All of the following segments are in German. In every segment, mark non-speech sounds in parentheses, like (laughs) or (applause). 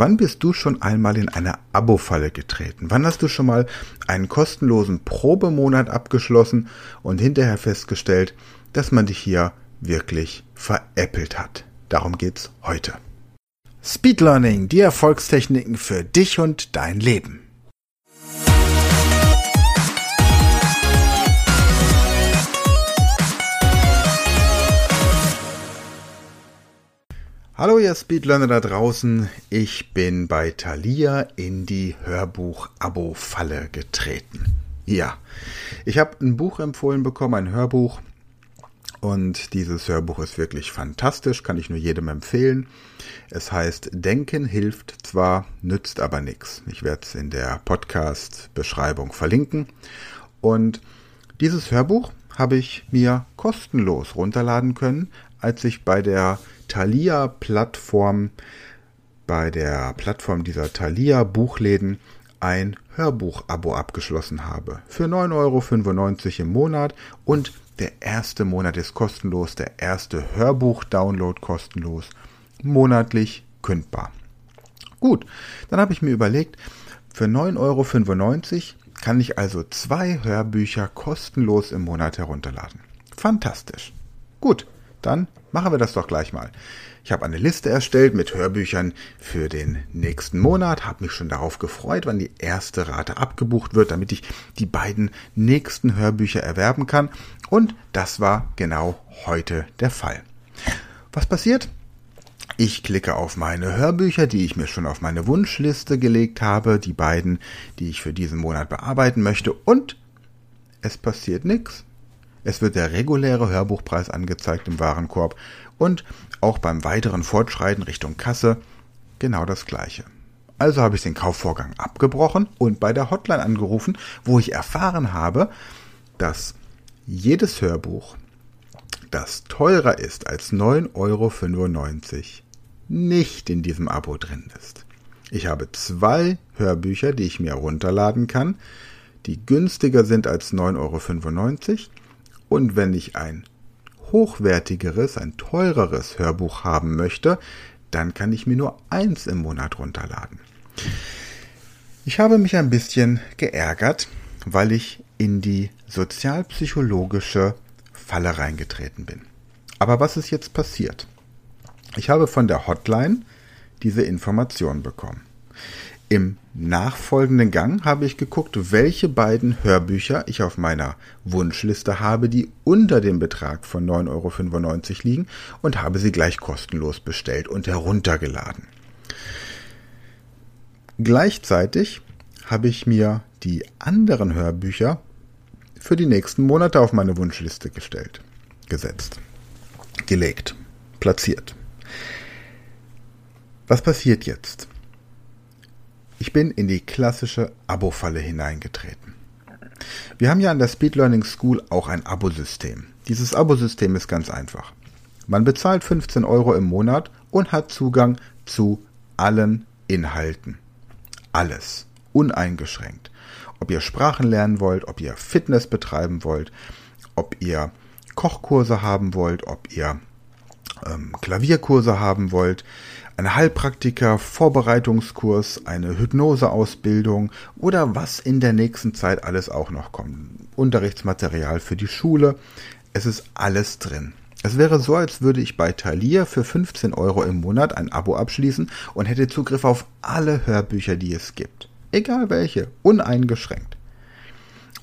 Wann bist du schon einmal in eine Abo-Falle getreten? Wann hast du schon mal einen kostenlosen Probemonat abgeschlossen und hinterher festgestellt, dass man dich hier wirklich veräppelt hat? Darum geht's heute. Speed Learning, die Erfolgstechniken für dich und dein Leben. Hallo ihr Speedlearner da draußen, ich bin bei Thalia in die Hörbuch-Abo-Falle getreten. Ja, ich habe ein Buch empfohlen bekommen, ein Hörbuch und dieses Hörbuch ist wirklich fantastisch, kann ich nur jedem empfehlen. Es heißt Denken hilft zwar, nützt aber nichts. Ich werde es in der Podcast-Beschreibung verlinken und dieses Hörbuch habe ich mir kostenlos runterladen können, als ich bei der Thalia-Plattform, bei der Plattform dieser Thalia-Buchläden ein Hörbuch-Abo abgeschlossen habe. Für 9,95 Euro im Monat und der erste Monat ist kostenlos, der erste Hörbuch-Download kostenlos, monatlich kündbar. Gut, dann habe ich mir überlegt, für 9,95 Euro kann ich also zwei Hörbücher kostenlos im Monat herunterladen. Fantastisch. Gut, dann machen wir das doch gleich mal. Ich habe eine Liste erstellt mit Hörbüchern für den nächsten Monat, habe mich schon darauf gefreut, wann die erste Rate abgebucht wird, damit ich die beiden nächsten Hörbücher erwerben kann. Und das war genau heute der Fall. Was passiert? Ich klicke auf meine Hörbücher, die ich mir schon auf meine Wunschliste gelegt habe, die beiden, die ich für diesen Monat bearbeiten möchte, und es passiert nichts. Es wird der reguläre Hörbuchpreis angezeigt im Warenkorb und auch beim weiteren Fortschreiten Richtung Kasse genau das gleiche. Also habe ich den Kaufvorgang abgebrochen und bei der Hotline angerufen, wo ich erfahren habe, dass jedes Hörbuch, das teurer ist als 9,95 Euro, nicht in diesem Abo drin ist. Ich habe zwei Hörbücher, die ich mir herunterladen kann, die günstiger sind als 9,95 Euro und wenn ich ein hochwertigeres, ein teureres Hörbuch haben möchte, dann kann ich mir nur eins im Monat runterladen. Ich habe mich ein bisschen geärgert, weil ich in die sozialpsychologische Falle reingetreten bin. Aber was ist jetzt passiert? Ich habe von der Hotline diese Information bekommen. Im nachfolgenden Gang habe ich geguckt, welche beiden Hörbücher ich auf meiner Wunschliste habe, die unter dem Betrag von 9,95 Euro liegen und habe sie gleich kostenlos bestellt und heruntergeladen. Gleichzeitig habe ich mir die anderen Hörbücher für die nächsten Monate auf meine Wunschliste gestellt, gesetzt, gelegt, platziert. Was passiert jetzt? Ich bin in die klassische Abo-Falle hineingetreten. Wir haben ja an der Speed Learning School auch ein Abo-System. Dieses Abo-System ist ganz einfach. Man bezahlt 15 Euro im Monat und hat Zugang zu allen Inhalten. Alles. Uneingeschränkt. Ob ihr Sprachen lernen wollt, ob ihr Fitness betreiben wollt, ob ihr Kochkurse haben wollt, ob ihr ähm, Klavierkurse haben wollt, eine Heilpraktiker, Vorbereitungskurs, eine Hypnoseausbildung oder was in der nächsten Zeit alles auch noch kommt. Unterrichtsmaterial für die Schule. Es ist alles drin. Es wäre so, als würde ich bei Thalia für 15 Euro im Monat ein Abo abschließen und hätte Zugriff auf alle Hörbücher, die es gibt. Egal welche, uneingeschränkt.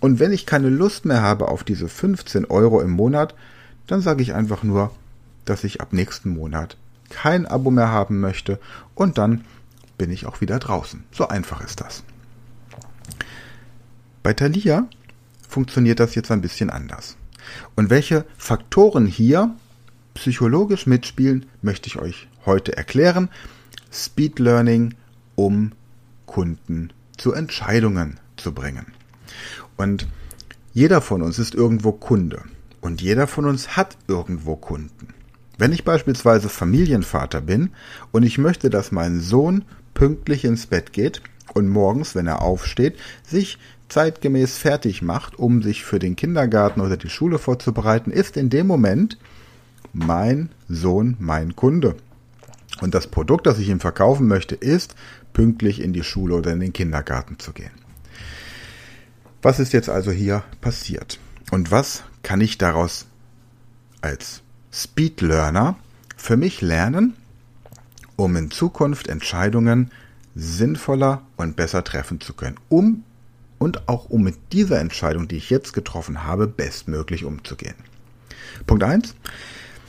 Und wenn ich keine Lust mehr habe auf diese 15 Euro im Monat, dann sage ich einfach nur, dass ich ab nächsten Monat kein Abo mehr haben möchte und dann bin ich auch wieder draußen. So einfach ist das. Bei Thalia funktioniert das jetzt ein bisschen anders. Und welche Faktoren hier psychologisch mitspielen, möchte ich euch heute erklären. Speed Learning, um Kunden zu Entscheidungen zu bringen. Und jeder von uns ist irgendwo Kunde. Und jeder von uns hat irgendwo Kunden. Wenn ich beispielsweise Familienvater bin und ich möchte, dass mein Sohn pünktlich ins Bett geht und morgens, wenn er aufsteht, sich zeitgemäß fertig macht, um sich für den Kindergarten oder die Schule vorzubereiten, ist in dem Moment mein Sohn mein Kunde. Und das Produkt, das ich ihm verkaufen möchte, ist, pünktlich in die Schule oder in den Kindergarten zu gehen. Was ist jetzt also hier passiert? Und was kann ich daraus als Speed Learner für mich lernen, um in Zukunft Entscheidungen sinnvoller und besser treffen zu können, um und auch um mit dieser Entscheidung, die ich jetzt getroffen habe, bestmöglich umzugehen. Punkt eins: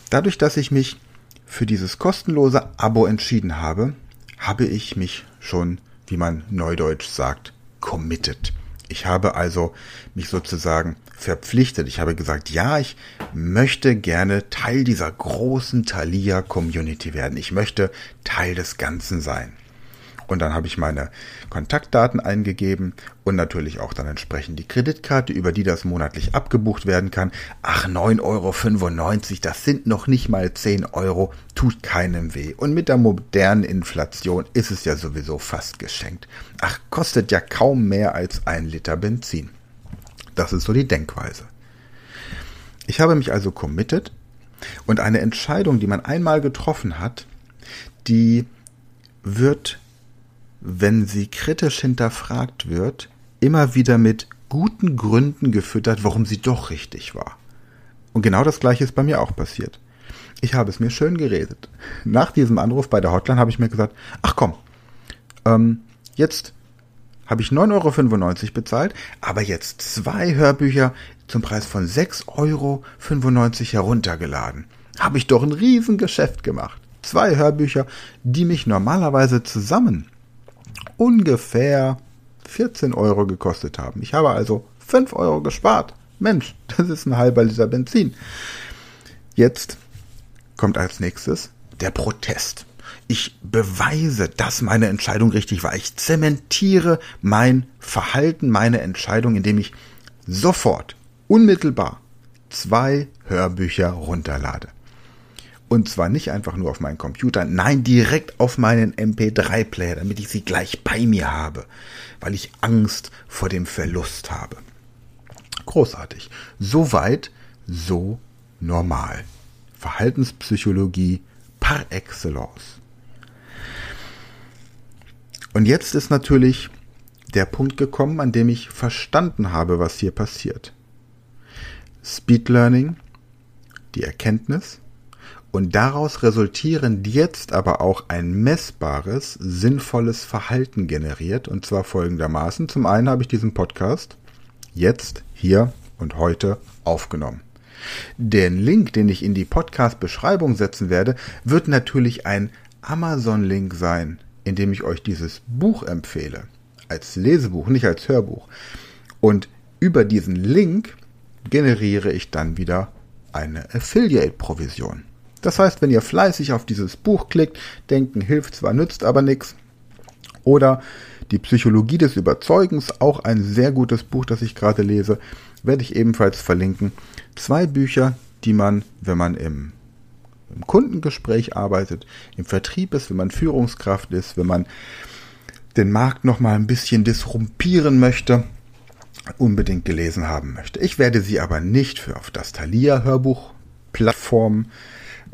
Dadurch, dass ich mich für dieses kostenlose Abo entschieden habe, habe ich mich schon, wie man neudeutsch sagt, committed. Ich habe also mich sozusagen verpflichtet. Ich habe gesagt, ja, ich möchte gerne Teil dieser großen Thalia Community werden. Ich möchte Teil des Ganzen sein. Und dann habe ich meine Kontaktdaten eingegeben und natürlich auch dann entsprechend die Kreditkarte, über die das monatlich abgebucht werden kann. Ach, 9,95 Euro, das sind noch nicht mal 10 Euro, tut keinem weh. Und mit der modernen Inflation ist es ja sowieso fast geschenkt. Ach, kostet ja kaum mehr als ein Liter Benzin. Das ist so die Denkweise. Ich habe mich also committed und eine Entscheidung, die man einmal getroffen hat, die wird wenn sie kritisch hinterfragt wird, immer wieder mit guten Gründen gefüttert, warum sie doch richtig war. Und genau das gleiche ist bei mir auch passiert. Ich habe es mir schön geredet. Nach diesem Anruf bei der Hotline habe ich mir gesagt, ach komm, ähm, jetzt habe ich 9,95 Euro bezahlt, aber jetzt zwei Hörbücher zum Preis von 6,95 Euro heruntergeladen. Habe ich doch ein Riesengeschäft gemacht. Zwei Hörbücher, die mich normalerweise zusammen ungefähr 14 Euro gekostet haben. Ich habe also 5 Euro gespart. Mensch, (laughs) das ist ein halber Liter Benzin. Jetzt kommt als nächstes der Protest. Ich beweise, dass meine Entscheidung richtig war. Ich zementiere mein Verhalten, meine Entscheidung, indem ich sofort, unmittelbar zwei Hörbücher runterlade. Und zwar nicht einfach nur auf meinen Computer, nein, direkt auf meinen MP3-Player, damit ich sie gleich bei mir habe, weil ich Angst vor dem Verlust habe. Großartig. Soweit, so normal. Verhaltenspsychologie par excellence. Und jetzt ist natürlich der Punkt gekommen, an dem ich verstanden habe, was hier passiert. Speed Learning, die Erkenntnis, und daraus resultierend jetzt aber auch ein messbares, sinnvolles Verhalten generiert. Und zwar folgendermaßen. Zum einen habe ich diesen Podcast jetzt, hier und heute aufgenommen. Den Link, den ich in die Podcast-Beschreibung setzen werde, wird natürlich ein Amazon-Link sein, in dem ich euch dieses Buch empfehle. Als Lesebuch, nicht als Hörbuch. Und über diesen Link generiere ich dann wieder eine Affiliate-Provision. Das heißt, wenn ihr fleißig auf dieses Buch klickt, denken hilft zwar, nützt aber nichts. Oder die Psychologie des Überzeugens, auch ein sehr gutes Buch, das ich gerade lese, werde ich ebenfalls verlinken. Zwei Bücher, die man, wenn man im, im Kundengespräch arbeitet, im Vertrieb ist, wenn man Führungskraft ist, wenn man den Markt noch mal ein bisschen disrumpieren möchte, unbedingt gelesen haben möchte. Ich werde sie aber nicht für auf das Thalia Hörbuch Plattform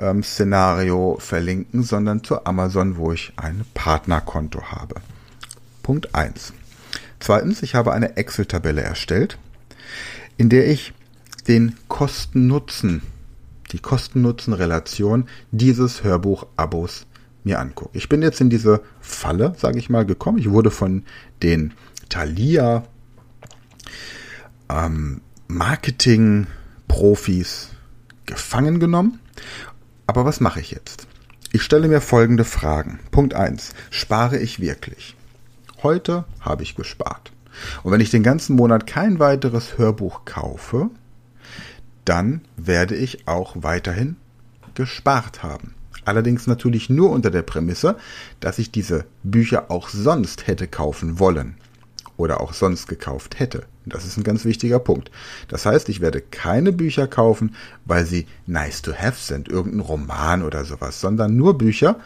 ähm, Szenario verlinken, sondern zu Amazon, wo ich ein Partnerkonto habe. Punkt 1. Zweitens, ich habe eine Excel-Tabelle erstellt, in der ich den Kosten-Nutzen, die Kosten-Nutzen-Relation dieses Hörbuch-Abos mir angucke. Ich bin jetzt in diese Falle, sage ich mal, gekommen. Ich wurde von den Thalia ähm, Marketing-Profis gefangen genommen aber was mache ich jetzt? Ich stelle mir folgende Fragen. Punkt 1. Spare ich wirklich? Heute habe ich gespart. Und wenn ich den ganzen Monat kein weiteres Hörbuch kaufe, dann werde ich auch weiterhin gespart haben. Allerdings natürlich nur unter der Prämisse, dass ich diese Bücher auch sonst hätte kaufen wollen oder auch sonst gekauft hätte. Das ist ein ganz wichtiger Punkt. Das heißt, ich werde keine Bücher kaufen, weil sie nice to have sind, irgendein Roman oder sowas, sondern nur Bücher,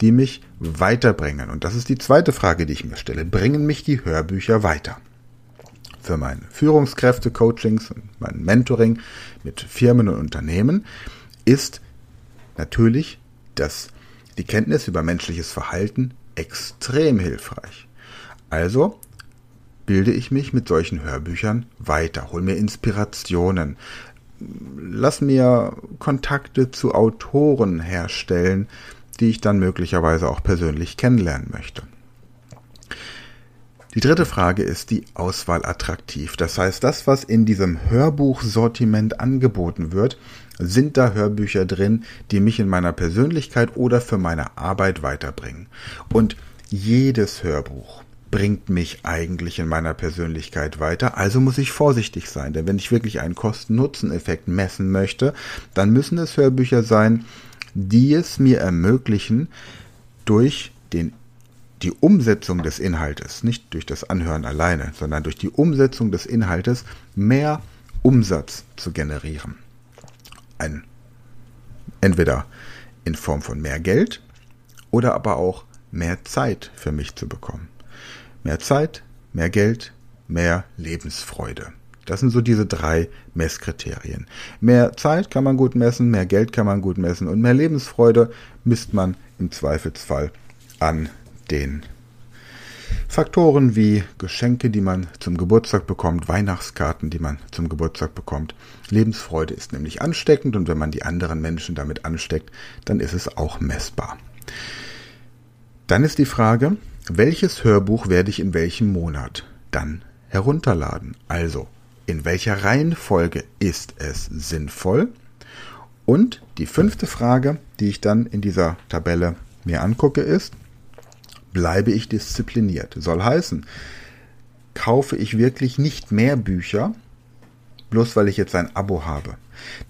die mich weiterbringen. Und das ist die zweite Frage, die ich mir stelle. Bringen mich die Hörbücher weiter? Für meine Führungskräfte-Coachings und mein Mentoring mit Firmen und Unternehmen ist natürlich das die Kenntnis über menschliches Verhalten extrem hilfreich. Also bilde ich mich mit solchen Hörbüchern weiter, hol mir Inspirationen, lass mir Kontakte zu Autoren herstellen, die ich dann möglicherweise auch persönlich kennenlernen möchte. Die dritte Frage ist die Auswahl attraktiv. Das heißt, das, was in diesem Hörbuchsortiment angeboten wird, sind da Hörbücher drin, die mich in meiner Persönlichkeit oder für meine Arbeit weiterbringen. Und jedes Hörbuch bringt mich eigentlich in meiner Persönlichkeit weiter, also muss ich vorsichtig sein, denn wenn ich wirklich einen Kosten-Nutzen-Effekt messen möchte, dann müssen es Hörbücher sein, die es mir ermöglichen, durch den die Umsetzung des Inhaltes, nicht durch das Anhören alleine, sondern durch die Umsetzung des Inhaltes mehr Umsatz zu generieren. Ein, entweder in Form von mehr Geld oder aber auch mehr Zeit für mich zu bekommen. Mehr Zeit, mehr Geld, mehr Lebensfreude. Das sind so diese drei Messkriterien. Mehr Zeit kann man gut messen, mehr Geld kann man gut messen und mehr Lebensfreude misst man im Zweifelsfall an den Faktoren wie Geschenke, die man zum Geburtstag bekommt, Weihnachtskarten, die man zum Geburtstag bekommt. Lebensfreude ist nämlich ansteckend und wenn man die anderen Menschen damit ansteckt, dann ist es auch messbar. Dann ist die Frage, welches Hörbuch werde ich in welchem Monat dann herunterladen? Also, in welcher Reihenfolge ist es sinnvoll? Und die fünfte Frage, die ich dann in dieser Tabelle mir angucke, ist, bleibe ich diszipliniert. Soll heißen, kaufe ich wirklich nicht mehr Bücher, bloß weil ich jetzt ein Abo habe.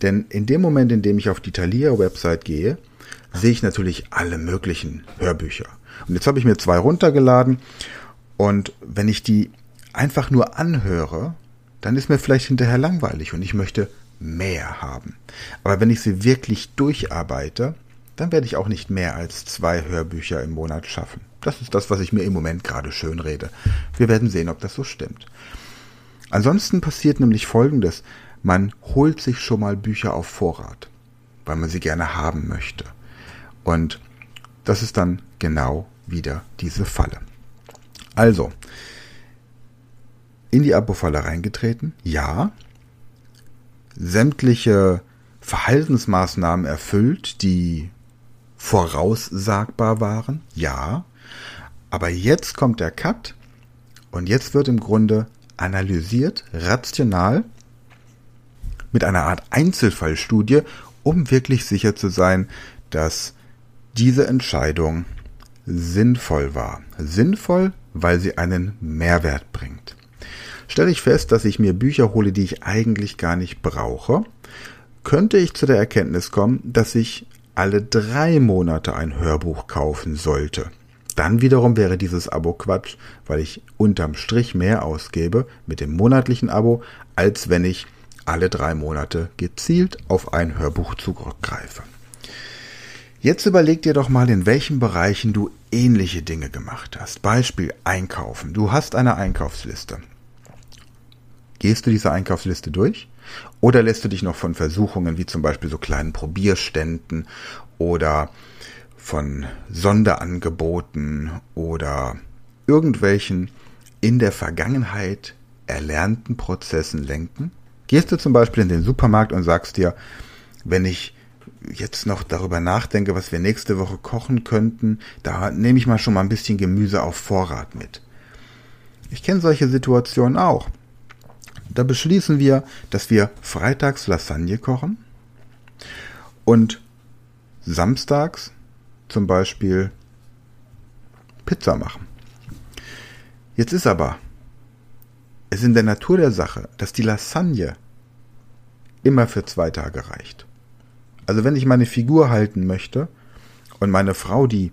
Denn in dem Moment, in dem ich auf die Thalia-Website gehe, sehe ich natürlich alle möglichen Hörbücher. Und jetzt habe ich mir zwei runtergeladen und wenn ich die einfach nur anhöre, dann ist mir vielleicht hinterher langweilig und ich möchte mehr haben. Aber wenn ich sie wirklich durcharbeite, dann werde ich auch nicht mehr als zwei Hörbücher im Monat schaffen. Das ist das, was ich mir im Moment gerade schön rede. Wir werden sehen, ob das so stimmt. Ansonsten passiert nämlich Folgendes. Man holt sich schon mal Bücher auf Vorrat, weil man sie gerne haben möchte. Und das ist dann genau wieder diese Falle. Also, in die Abo-Falle reingetreten? Ja. Sämtliche Verhaltensmaßnahmen erfüllt, die voraussagbar waren? Ja. Aber jetzt kommt der Cut und jetzt wird im Grunde analysiert, rational, mit einer Art Einzelfallstudie, um wirklich sicher zu sein, dass diese Entscheidung sinnvoll war. Sinnvoll, weil sie einen Mehrwert bringt. Stelle ich fest, dass ich mir Bücher hole, die ich eigentlich gar nicht brauche, könnte ich zu der Erkenntnis kommen, dass ich alle drei Monate ein Hörbuch kaufen sollte. Dann wiederum wäre dieses Abo Quatsch, weil ich unterm Strich mehr ausgebe mit dem monatlichen Abo, als wenn ich alle drei Monate gezielt auf ein Hörbuch zurückgreife. Jetzt überleg dir doch mal, in welchen Bereichen du ähnliche Dinge gemacht hast. Beispiel Einkaufen. Du hast eine Einkaufsliste. Gehst du diese Einkaufsliste durch? Oder lässt du dich noch von Versuchungen wie zum Beispiel so kleinen Probierständen oder von Sonderangeboten oder irgendwelchen in der Vergangenheit erlernten Prozessen lenken? Gehst du zum Beispiel in den Supermarkt und sagst dir, wenn ich jetzt noch darüber nachdenke, was wir nächste Woche kochen könnten, da nehme ich mal schon mal ein bisschen Gemüse auf Vorrat mit. Ich kenne solche Situationen auch. Da beschließen wir, dass wir freitags Lasagne kochen und samstags zum Beispiel Pizza machen. Jetzt ist aber es in der Natur der Sache, dass die Lasagne immer für zwei Tage reicht. Also wenn ich meine Figur halten möchte und meine Frau, die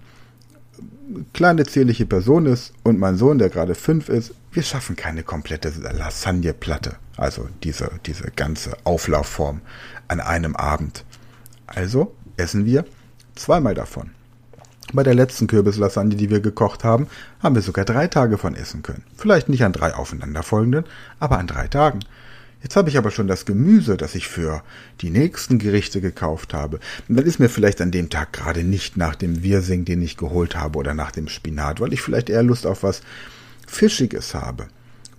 kleine zierliche Person ist und mein Sohn, der gerade fünf ist, wir schaffen keine komplette Lasagneplatte, also diese, diese ganze Auflaufform an einem Abend. Also essen wir zweimal davon. Bei der letzten Kürbislasagne, die wir gekocht haben, haben wir sogar drei Tage von essen können. Vielleicht nicht an drei aufeinanderfolgenden, aber an drei Tagen. Jetzt habe ich aber schon das Gemüse, das ich für die nächsten Gerichte gekauft habe. Und dann ist mir vielleicht an dem Tag gerade nicht nach dem Wirsing, den ich geholt habe, oder nach dem Spinat, weil ich vielleicht eher Lust auf was Fischiges habe.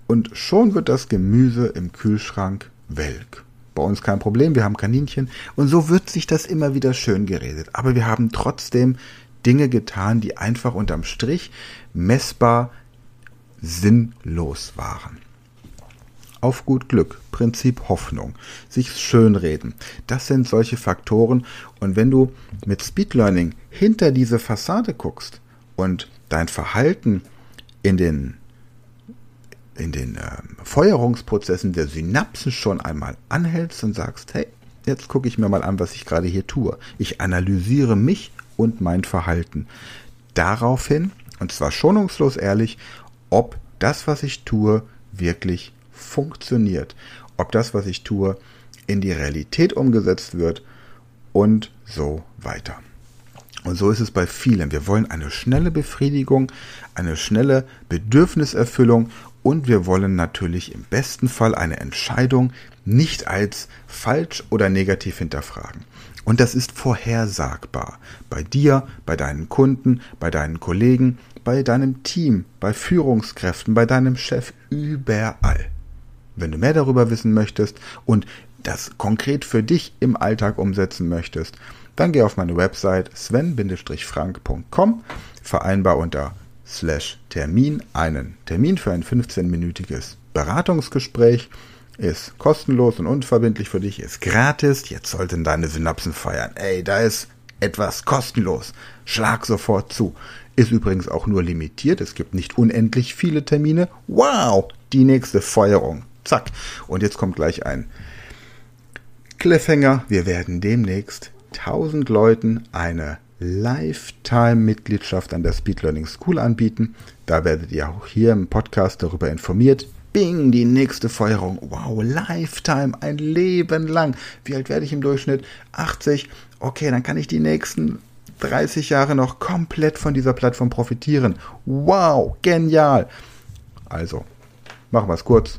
Und schon wird das Gemüse im Kühlschrank welk. Bei uns kein Problem, wir haben Kaninchen. Und so wird sich das immer wieder schön geredet. Aber wir haben trotzdem Dinge getan, die einfach unterm Strich messbar sinnlos waren auf gut Glück, Prinzip Hoffnung, sich schönreden. Das sind solche Faktoren. Und wenn du mit Speed Learning hinter diese Fassade guckst und dein Verhalten in den in den äh, Feuerungsprozessen der Synapsen schon einmal anhältst und sagst, hey, jetzt gucke ich mir mal an, was ich gerade hier tue. Ich analysiere mich und mein Verhalten. Daraufhin, und zwar schonungslos ehrlich, ob das, was ich tue, wirklich funktioniert, ob das, was ich tue, in die Realität umgesetzt wird und so weiter. Und so ist es bei vielen. Wir wollen eine schnelle Befriedigung, eine schnelle Bedürfniserfüllung und wir wollen natürlich im besten Fall eine Entscheidung nicht als falsch oder negativ hinterfragen. Und das ist vorhersagbar. Bei dir, bei deinen Kunden, bei deinen Kollegen, bei deinem Team, bei Führungskräften, bei deinem Chef, überall. Wenn du mehr darüber wissen möchtest und das konkret für dich im Alltag umsetzen möchtest, dann geh auf meine Website sven-frank.com, vereinbar unter slash Termin einen Termin für ein 15-minütiges Beratungsgespräch. Ist kostenlos und unverbindlich für dich, ist gratis. Jetzt sollten deine Synapsen feiern. Ey, da ist etwas kostenlos. Schlag sofort zu. Ist übrigens auch nur limitiert. Es gibt nicht unendlich viele Termine. Wow, die nächste Feuerung. Zack. Und jetzt kommt gleich ein Cliffhanger. Wir werden demnächst 1000 Leuten eine Lifetime-Mitgliedschaft an der Speed Learning School anbieten. Da werdet ihr auch hier im Podcast darüber informiert. Bing, die nächste Feuerung. Wow, Lifetime, ein Leben lang. Wie alt werde ich im Durchschnitt? 80. Okay, dann kann ich die nächsten 30 Jahre noch komplett von dieser Plattform profitieren. Wow, genial. Also, machen wir es kurz